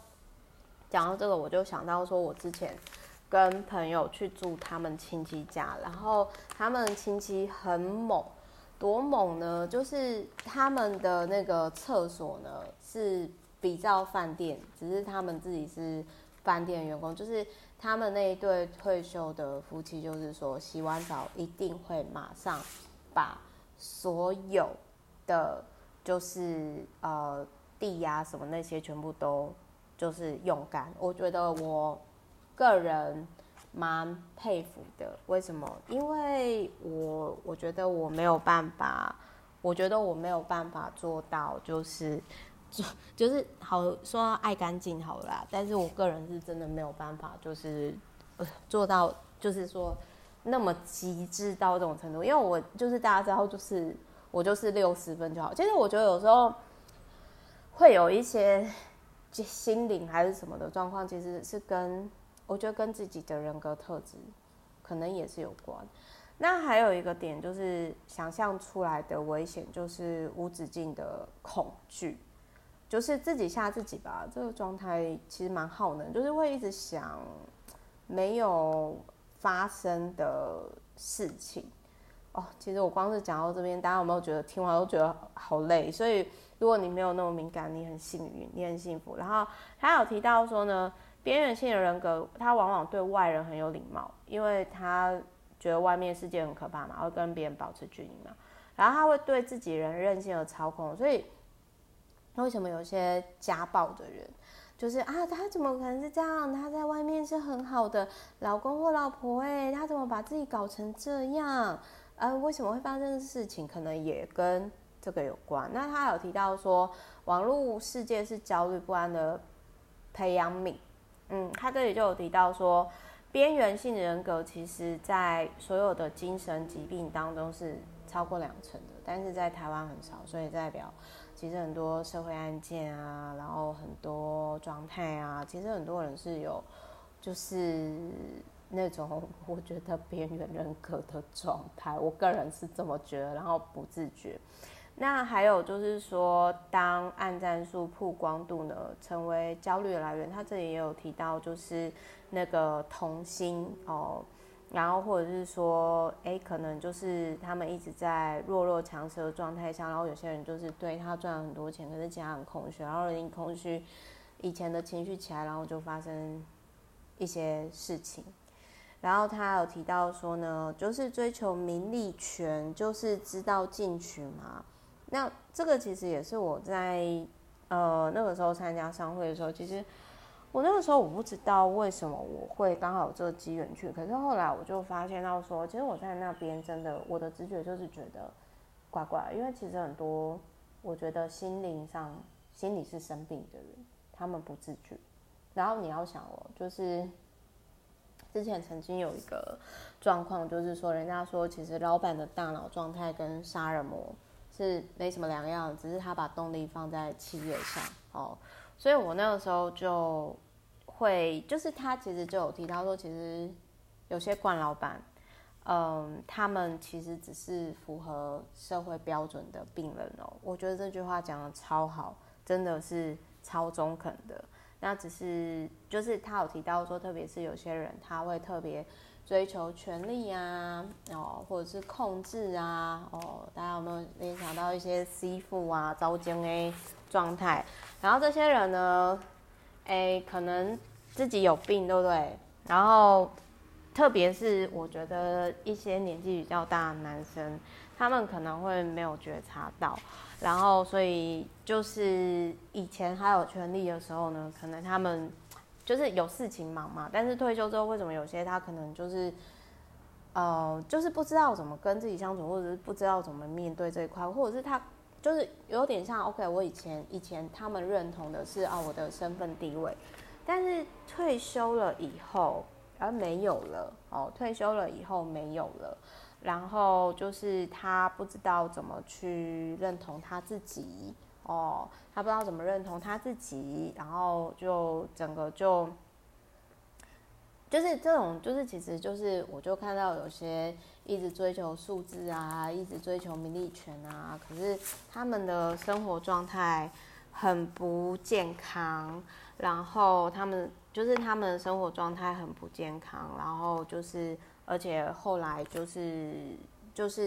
讲到这个，我就想到说，我之前跟朋友去住他们亲戚家，然后他们亲戚很猛，多猛呢？就是他们的那个厕所呢是比较饭店，只是他们自己是饭店员工，就是。他们那一对退休的夫妻，就是说洗完澡一定会马上把所有的就是呃地呀什么那些全部都就是用干。我觉得我个人蛮佩服的。为什么？因为我我觉得我没有办法，我觉得我没有办法做到，就是 就是好说爱干净好啦，但是我个人是真的没有办法，就是做到，就是说那么极致到这种程度。因为我就是大家知道，就是我就是六十分就好。其实我觉得有时候。会有一些心灵还是什么的状况，其实是跟我觉得跟自己的人格特质可能也是有关。那还有一个点就是想象出来的危险，就是无止境的恐惧，就是自己吓自己吧。这个状态其实蛮耗能，就是会一直想没有发生的事情。哦，其实我光是讲到这边，大家有没有觉得听完都觉得好累？所以。如果你没有那么敏感，你很幸运，你很幸福。然后他有提到说呢，边缘性的人格，他往往对外人很有礼貌，因为他觉得外面世界很可怕嘛，会跟别人保持距离嘛。然后他会对自己人任性而操控，所以为什么有些家暴的人，就是啊，他怎么可能是这样？他在外面是很好的老公或老婆，哎，他怎么把自己搞成这样？呃，为什么会发生的事情？可能也跟。这个有关，那他有提到说，网络世界是焦虑不安的培养皿。嗯，他这里就有提到说，边缘性人格其实在所有的精神疾病当中是超过两成的，但是在台湾很少，所以代表其实很多社会案件啊，然后很多状态啊，其实很多人是有就是那种我觉得边缘人格的状态，我个人是这么觉得，然后不自觉。那还有就是说，当按赞数曝光度呢成为焦虑的来源，他这里也有提到，就是那个童星哦，然后或者是说，哎，可能就是他们一直在弱肉强食的状态下，然后有些人就是对他赚了很多钱，可是其他很空虚，然后人空虚，以前的情绪起来，然后就发生一些事情。然后他有提到说呢，就是追求名利权，就是知道进取嘛。那这个其实也是我在呃那个时候参加商会的时候，其实我那个时候我不知道为什么我会刚好有这个机缘去，可是后来我就发现到说，其实我在那边真的我的直觉就是觉得怪怪，因为其实很多我觉得心灵上心理是生病的人，他们不自觉。然后你要想哦，就是之前曾经有一个状况，就是说人家说其实老板的大脑状态跟杀人魔。是没什么两样，只是他把动力放在企业上哦，所以我那个时候就会，就是他其实就有提到说，其实有些惯老板，嗯，他们其实只是符合社会标准的病人哦。我觉得这句话讲的超好，真的是超中肯的。那只是就是他有提到说，特别是有些人他会特别。追求权力啊，哦，或者是控制啊，哦，大家有没有联想到一些媳妇啊、糟践的状态？然后这些人呢，哎，可能自己有病，对不对？然后，特别是我觉得一些年纪比较大的男生，他们可能会没有觉察到，然后所以就是以前还有权利的时候呢，可能他们。就是有事情忙嘛，但是退休之后，为什么有些他可能就是，呃，就是不知道怎么跟自己相处，或者是不知道怎么面对这一块，或者是他就是有点像 OK，我以前以前他们认同的是啊我的身份地位，但是退休了以后而没有了哦，退休了以后没有了，然后就是他不知道怎么去认同他自己。哦，他不知道怎么认同他自己，然后就整个就就是这种，就是其实就是我就看到有些一直追求数字啊，一直追求名利权啊，可是他们的生活状态很不健康，然后他们就是他们的生活状态很不健康，然后就是而且后来就是就是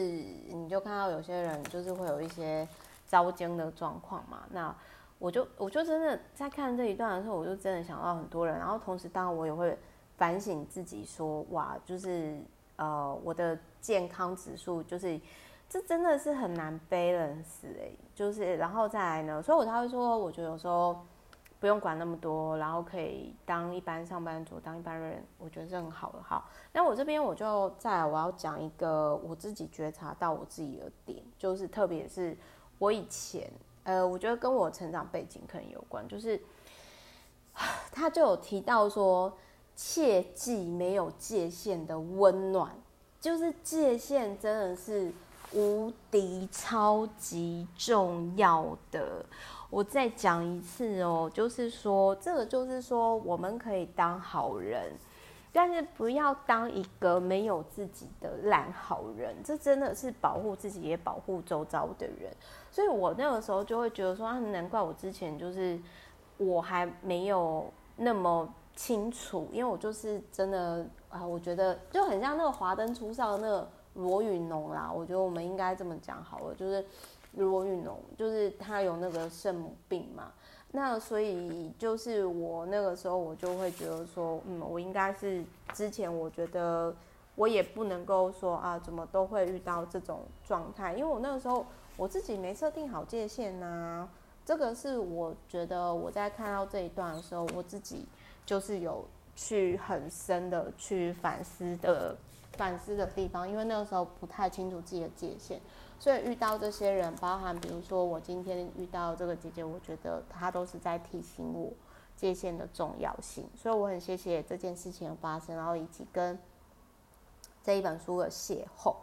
你就看到有些人就是会有一些。遭奸的状况嘛，那我就我就真的在看这一段的时候，我就真的想到很多人，然后同时当然我也会反省自己说，哇，就是呃我的健康指数就是这真的是很难 balance 哎，就是然后再来呢，所以我才会说，我觉得有时候不用管那么多，然后可以当一般上班族，当一般人，我觉得是很好的。好，那我这边我就再来，我要讲一个我自己觉察到我自己的点，就是特别是我以前，呃，我觉得跟我成长背景可能有关，就是 他就有提到说，切记没有界限的温暖，就是界限真的是无敌超级重要的。我再讲一次哦，就是说，这个就是说，我们可以当好人，但是不要当一个没有自己的烂好人。这真的是保护自己，也保护周遭的人。所以我那个时候就会觉得说，啊，难怪我之前就是我还没有那么清楚，因为我就是真的啊，我觉得就很像那个华灯初上的那个罗云龙啦。我觉得我们应该这么讲好了，就是。罗云龙就是他有那个圣母病嘛，那所以就是我那个时候我就会觉得说，嗯，我应该是之前我觉得我也不能够说啊，怎么都会遇到这种状态，因为我那个时候我自己没设定好界限呐，这个是我觉得我在看到这一段的时候，我自己就是有去很深的去反思的反思的地方，因为那个时候不太清楚自己的界限。所以遇到这些人，包含比如说我今天遇到这个姐姐，我觉得她都是在提醒我界限的重要性。所以我很谢谢这件事情的发生，然后以及跟这一本书的邂逅。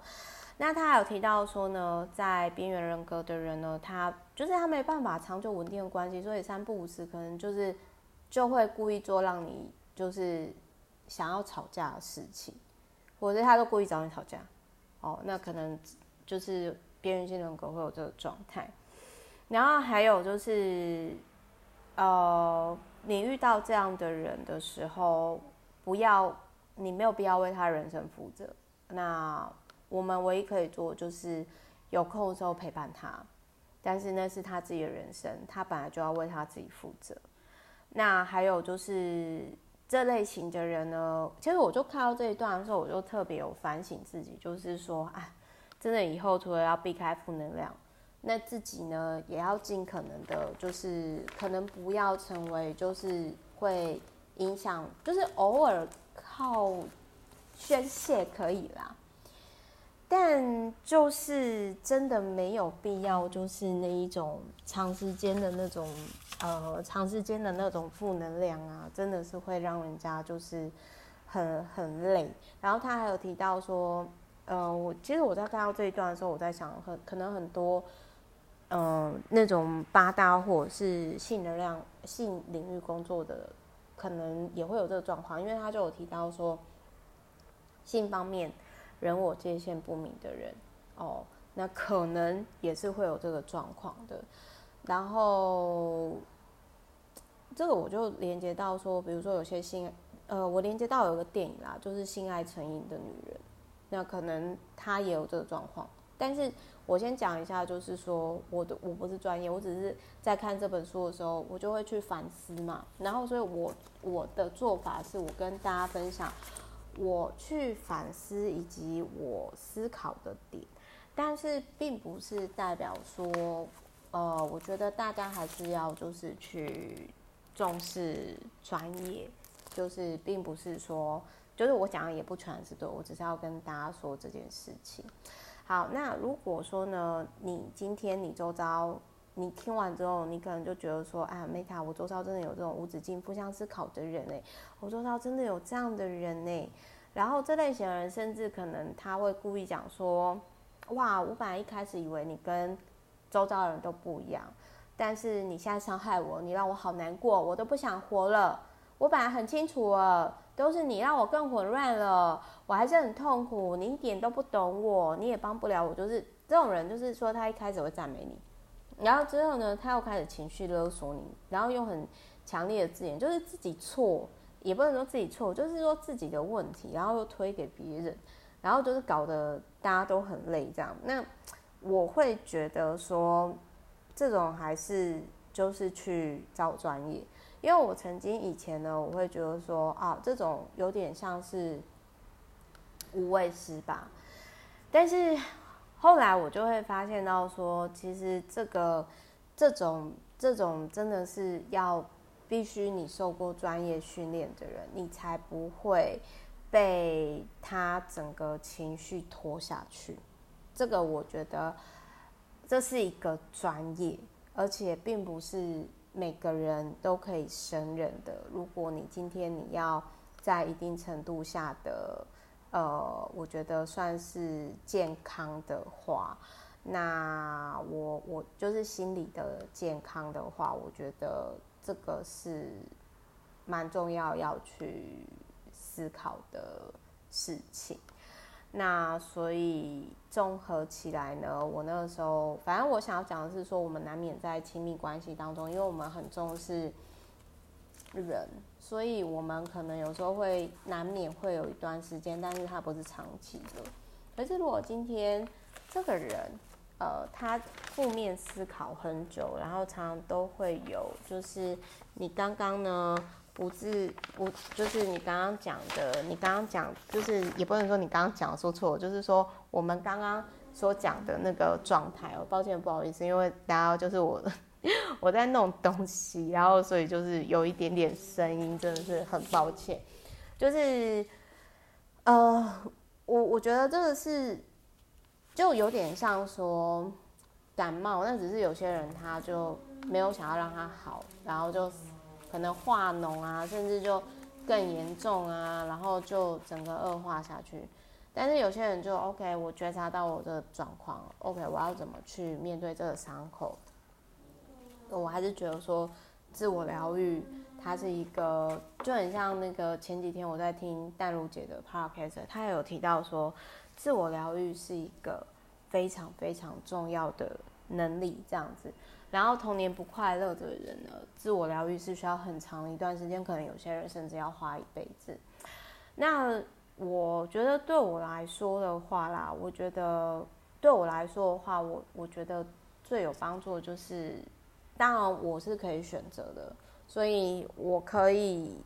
那他还有提到说呢，在边缘人格的人呢，他就是他没办法长久稳定的关系，所以三不五时可能就是就会故意做让你就是想要吵架的事情，或者他都故意找你吵架。哦，那可能就是。边缘性人格会有这个状态，然后还有就是，呃，你遇到这样的人的时候，不要，你没有必要为他人生负责。那我们唯一可以做就是有空的时候陪伴他，但是那是他自己的人生，他本来就要为他自己负责。那还有就是这类型的人呢，其实我就看到这一段的时候，我就特别有反省自己，就是说，哎。真的以后除了要避开负能量，那自己呢也要尽可能的，就是可能不要成为就是会影响，就是偶尔靠宣泄可以啦，但就是真的没有必要，就是那一种长时间的那种呃长时间的那种负能量啊，真的是会让人家就是很很累。然后他还有提到说。嗯、呃，我其实我在看到这一段的时候，我在想，很可能很多，嗯、那种八大或者是性能量、性领域工作的，可能也会有这个状况，因为他就有提到说，性方面人我界限不明的人，哦，那可能也是会有这个状况的。然后，这个我就连接到说，比如说有些性，呃，我连接到有个电影啦，就是《性爱成瘾的女人》。那可能她也有这个状况，但是我先讲一下，就是说我的我不是专业，我只是在看这本书的时候，我就会去反思嘛。然后，所以我我的做法是我跟大家分享我去反思以及我思考的点，但是并不是代表说，呃，我觉得大家还是要就是去重视专业，就是并不是说。就是我讲的也不全是对，我只是要跟大家说这件事情。好，那如果说呢，你今天你周遭，你听完之后，你可能就觉得说，啊，Meta，我周遭真的有这种无止境负向思考的人哎，我周遭真的有这样的人哎。然后这类型的人，甚至可能他会故意讲说，哇，我本来一开始以为你跟周遭的人都不一样，但是你现在伤害我，你让我好难过，我都不想活了。我本来很清楚了。都是你让我更混乱了，我还是很痛苦，你一点都不懂我，你也帮不了我。就是这种人，就是说他一开始会赞美你，然后之后呢，他又开始情绪勒索你，然后用很强烈的字眼，就是自己错，也不能说自己错，就是说自己的问题，然后又推给别人，然后就是搞得大家都很累这样。那我会觉得说，这种还是就是去找专业。因为我曾经以前呢，我会觉得说啊，这种有点像是无畏师吧。但是后来我就会发现到说，其实这个这种这种真的是要必须你受过专业训练的人，你才不会被他整个情绪拖下去。这个我觉得这是一个专业，而且并不是每个人都可以胜任的。如果你今天你要在一定程度下的，呃，我觉得算是健康的话。那我我就是心理的健康的话，我觉得这个是蛮重要要去思考的事情。那所以综合起来呢，我那个时候，反正我想要讲的是说，我们难免在亲密关系当中，因为我们很重视人，所以我们可能有时候会难免会有一段时间，但是它不是长期的。可是如果今天这个人，呃，他负面思考很久，然后常常都会有，就是你刚刚呢，不自不，就是你刚刚讲的，你刚刚讲，就是也不能说你刚刚讲说错，就是说我们刚刚所讲的那个状态，哦抱歉不好意思，因为大家就是我我在弄东西，然后所以就是有一点点声音，真的是很抱歉，就是呃，我我觉得这个是。就有点像说感冒，那只是有些人他就没有想要让他好，然后就可能化脓啊，甚至就更严重啊，然后就整个恶化下去。但是有些人就 OK，我觉察到我的状况，OK，我要怎么去面对这个伤口？我还是觉得说自我疗愈，它是一个就很像那个前几天我在听淡如姐的 Podcast，她也有提到说。自我疗愈是一个非常非常重要的能力，这样子。然后童年不快乐的人呢，自我疗愈是需要很长一段时间，可能有些人甚至要花一辈子。那我觉得对我来说的话啦，我觉得对我来说的话，我我觉得最有帮助的就是，当然我是可以选择的，所以我可以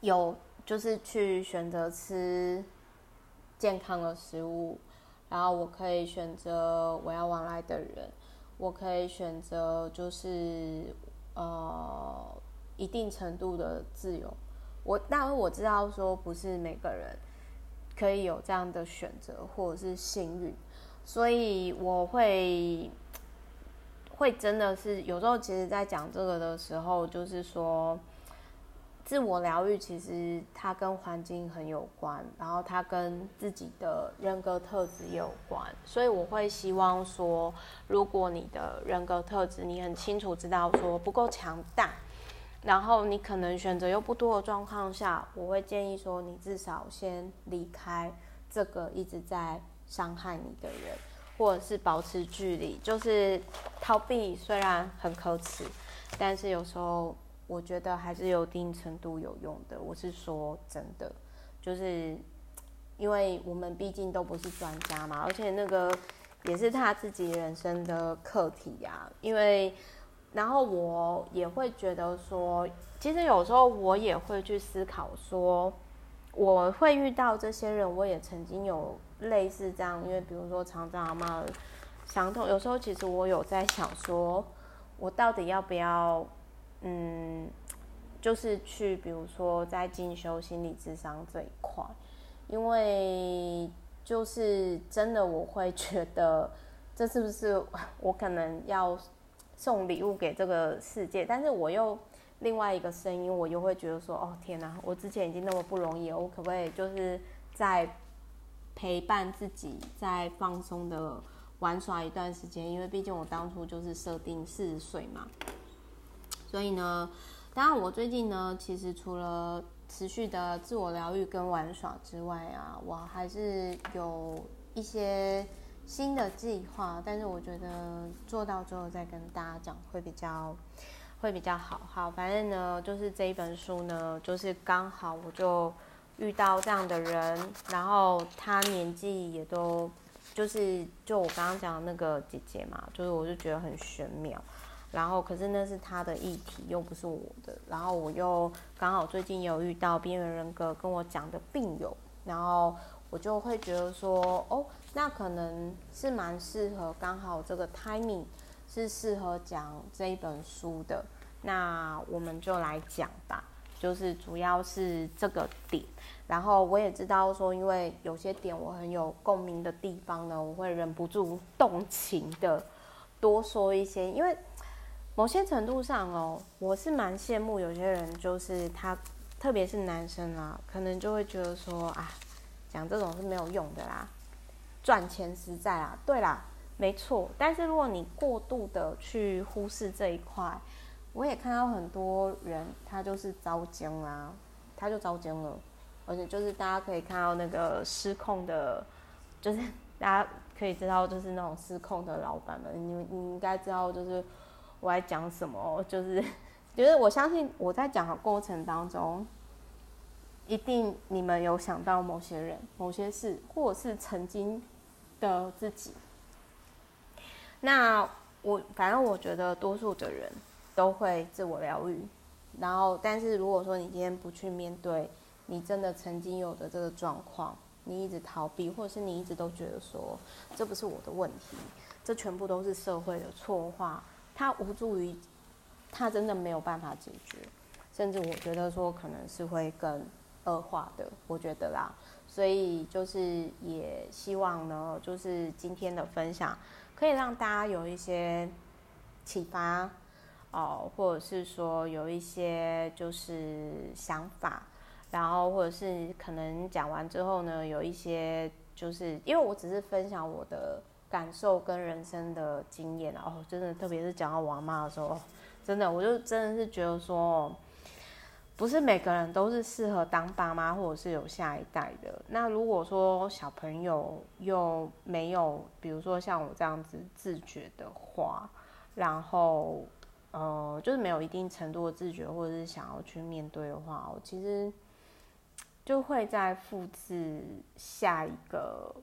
有就是去选择吃。健康的食物，然后我可以选择我要往来的人，我可以选择就是呃一定程度的自由。我当然我知道说不是每个人可以有这样的选择或者是幸运，所以我会会真的是有时候其实在讲这个的时候，就是说。自我疗愈其实它跟环境很有关，然后它跟自己的人格特质有关，所以我会希望说，如果你的人格特质你很清楚知道说不够强大，然后你可能选择又不多的状况下，我会建议说你至少先离开这个一直在伤害你的人，或者是保持距离，就是逃避虽然很可耻，但是有时候。我觉得还是有一定程度有用的。我是说真的，就是因为我们毕竟都不是专家嘛，而且那个也是他自己人生的课题呀。因为，然后我也会觉得说，其实有时候我也会去思考说，我会遇到这些人，我也曾经有类似这样，因为比如说常常嘛，想通，有时候其实我有在想说，我到底要不要？嗯，就是去，比如说在进修心理智商这一块，因为就是真的，我会觉得这是不是我可能要送礼物给这个世界？但是我又另外一个声音，我又会觉得说，哦天哪，我之前已经那么不容易了，我可不可以就是在陪伴自己，在放松的玩耍一段时间？因为毕竟我当初就是设定四十岁嘛。所以呢，当然我最近呢，其实除了持续的自我疗愈跟玩耍之外啊，我还是有一些新的计划。但是我觉得做到之后再跟大家讲会比较会比较好。好，反正呢，就是这一本书呢，就是刚好我就遇到这样的人，然后他年纪也都就是就我刚刚讲的那个姐姐嘛，就是我就觉得很玄妙。然后，可是那是他的议题，又不是我的。然后我又刚好最近有遇到边缘人格跟我讲的病友，然后我就会觉得说，哦，那可能是蛮适合，刚好这个 timing 是适合讲这一本书的。那我们就来讲吧，就是主要是这个点。然后我也知道说，因为有些点我很有共鸣的地方呢，我会忍不住动情的多说一些。因为某些程度上哦，我是蛮羡慕有些人，就是他，特别是男生啊，可能就会觉得说啊，讲这种是没有用的啦，赚钱实在啊，对啦，没错。但是如果你过度的去忽视这一块，我也看到很多人，他就是遭奸啦，他就遭奸了。而且就是大家可以看到那个失控的，就是 大家可以知道，就是那种失控的老板们，你你应该知道，就是我在讲什么，就是 就是我相信我在讲的过程当中，一定你们有想到某些人、某些事，或者是曾经的自己。那我反正我觉得多数的人都会自我疗愈，然后但是如果说你今天不去面对。你真的曾经有的这个状况，你一直逃避，或者是你一直都觉得说这不是我的问题，这全部都是社会的错话，它无助于，它真的没有办法解决，甚至我觉得说可能是会更恶化的，我觉得啦，所以就是也希望呢，就是今天的分享可以让大家有一些启发哦，或者是说有一些就是想法。然后，或者是可能讲完之后呢，有一些就是因为我只是分享我的感受跟人生的经验，然后真的，特别是讲到我妈的时候，真的，我就真的是觉得说，不是每个人都是适合当爸妈，或者是有下一代的。那如果说小朋友又没有，比如说像我这样子自觉的话，然后呃，就是没有一定程度的自觉，或者是想要去面对的话，我其实。就会再复制下一个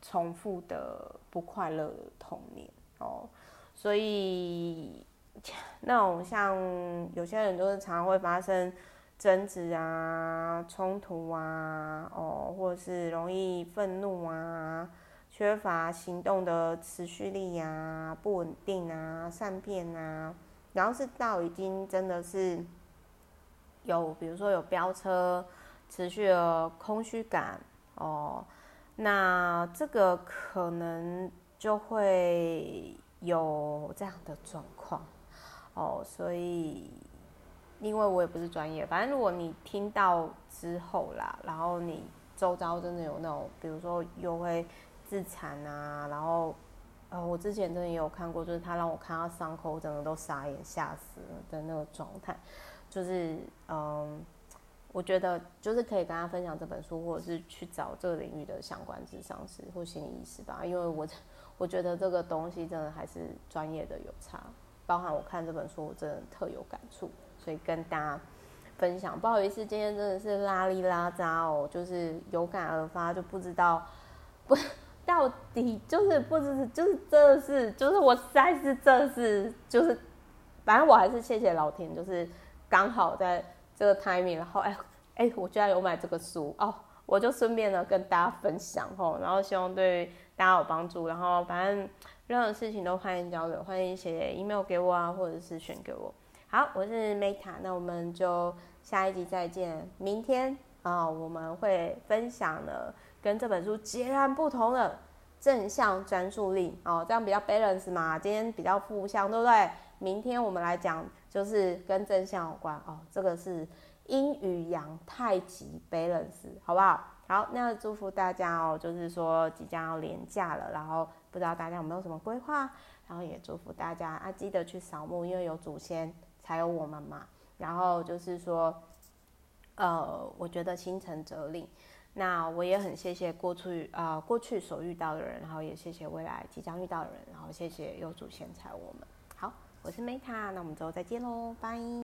重复的不快乐的童年哦，所以那种像有些人都是常会发生争执啊、冲突啊，哦，或者是容易愤怒啊、缺乏行动的持续力、啊、不稳定啊、善变啊，然后是到已经真的是有，比如说有飙车。持续的空虚感哦，那这个可能就会有这样的状况哦，所以因为我也不是专业，反正如果你听到之后啦，然后你周遭真的有那种，比如说又会自残啊，然后呃，我之前真的也有看过，就是他让我看到伤口，整个都傻眼吓死了的那个状态，就是嗯。我觉得就是可以跟他分享这本书，或者是去找这个领域的相关智商师或心理医师吧，因为我我觉得这个东西真的还是专业的有差。包含我看这本书，我真的特有感触，所以跟大家分享。不好意思，今天真的是拉里拉杂哦，就是有感而发，就不知道不到底就是不知就是真的是就是我实在是真的是就是，反正我还是谢谢老天，就是刚好在。这个 timing，然后哎哎，我居然有买这个书哦，我就顺便呢跟大家分享吼，然后希望对大家有帮助，然后反正任何事情都欢迎交流，欢迎写 email 给我啊，或者是选给我。好，我是 Meta，那我们就下一集再见。明天啊，我们会分享了跟这本书截然不同的正向专注力哦，这样比较 balance 嘛，今天比较负向，对不对？明天我们来讲。就是跟正向有关哦，这个是阴与阳太极 balance，好不好？好，那祝福大家哦，就是说即将要连假了，然后不知道大家有没有什么规划，然后也祝福大家啊，记得去扫墓，因为有祖先才有我们嘛。然后就是说，呃，我觉得心诚则灵，那我也很谢谢过去啊、过去所遇到的人，然后也谢谢未来即将遇到的人，然后谢谢有主先才我们。好我是 Meta，那我们之后再见喽，拜。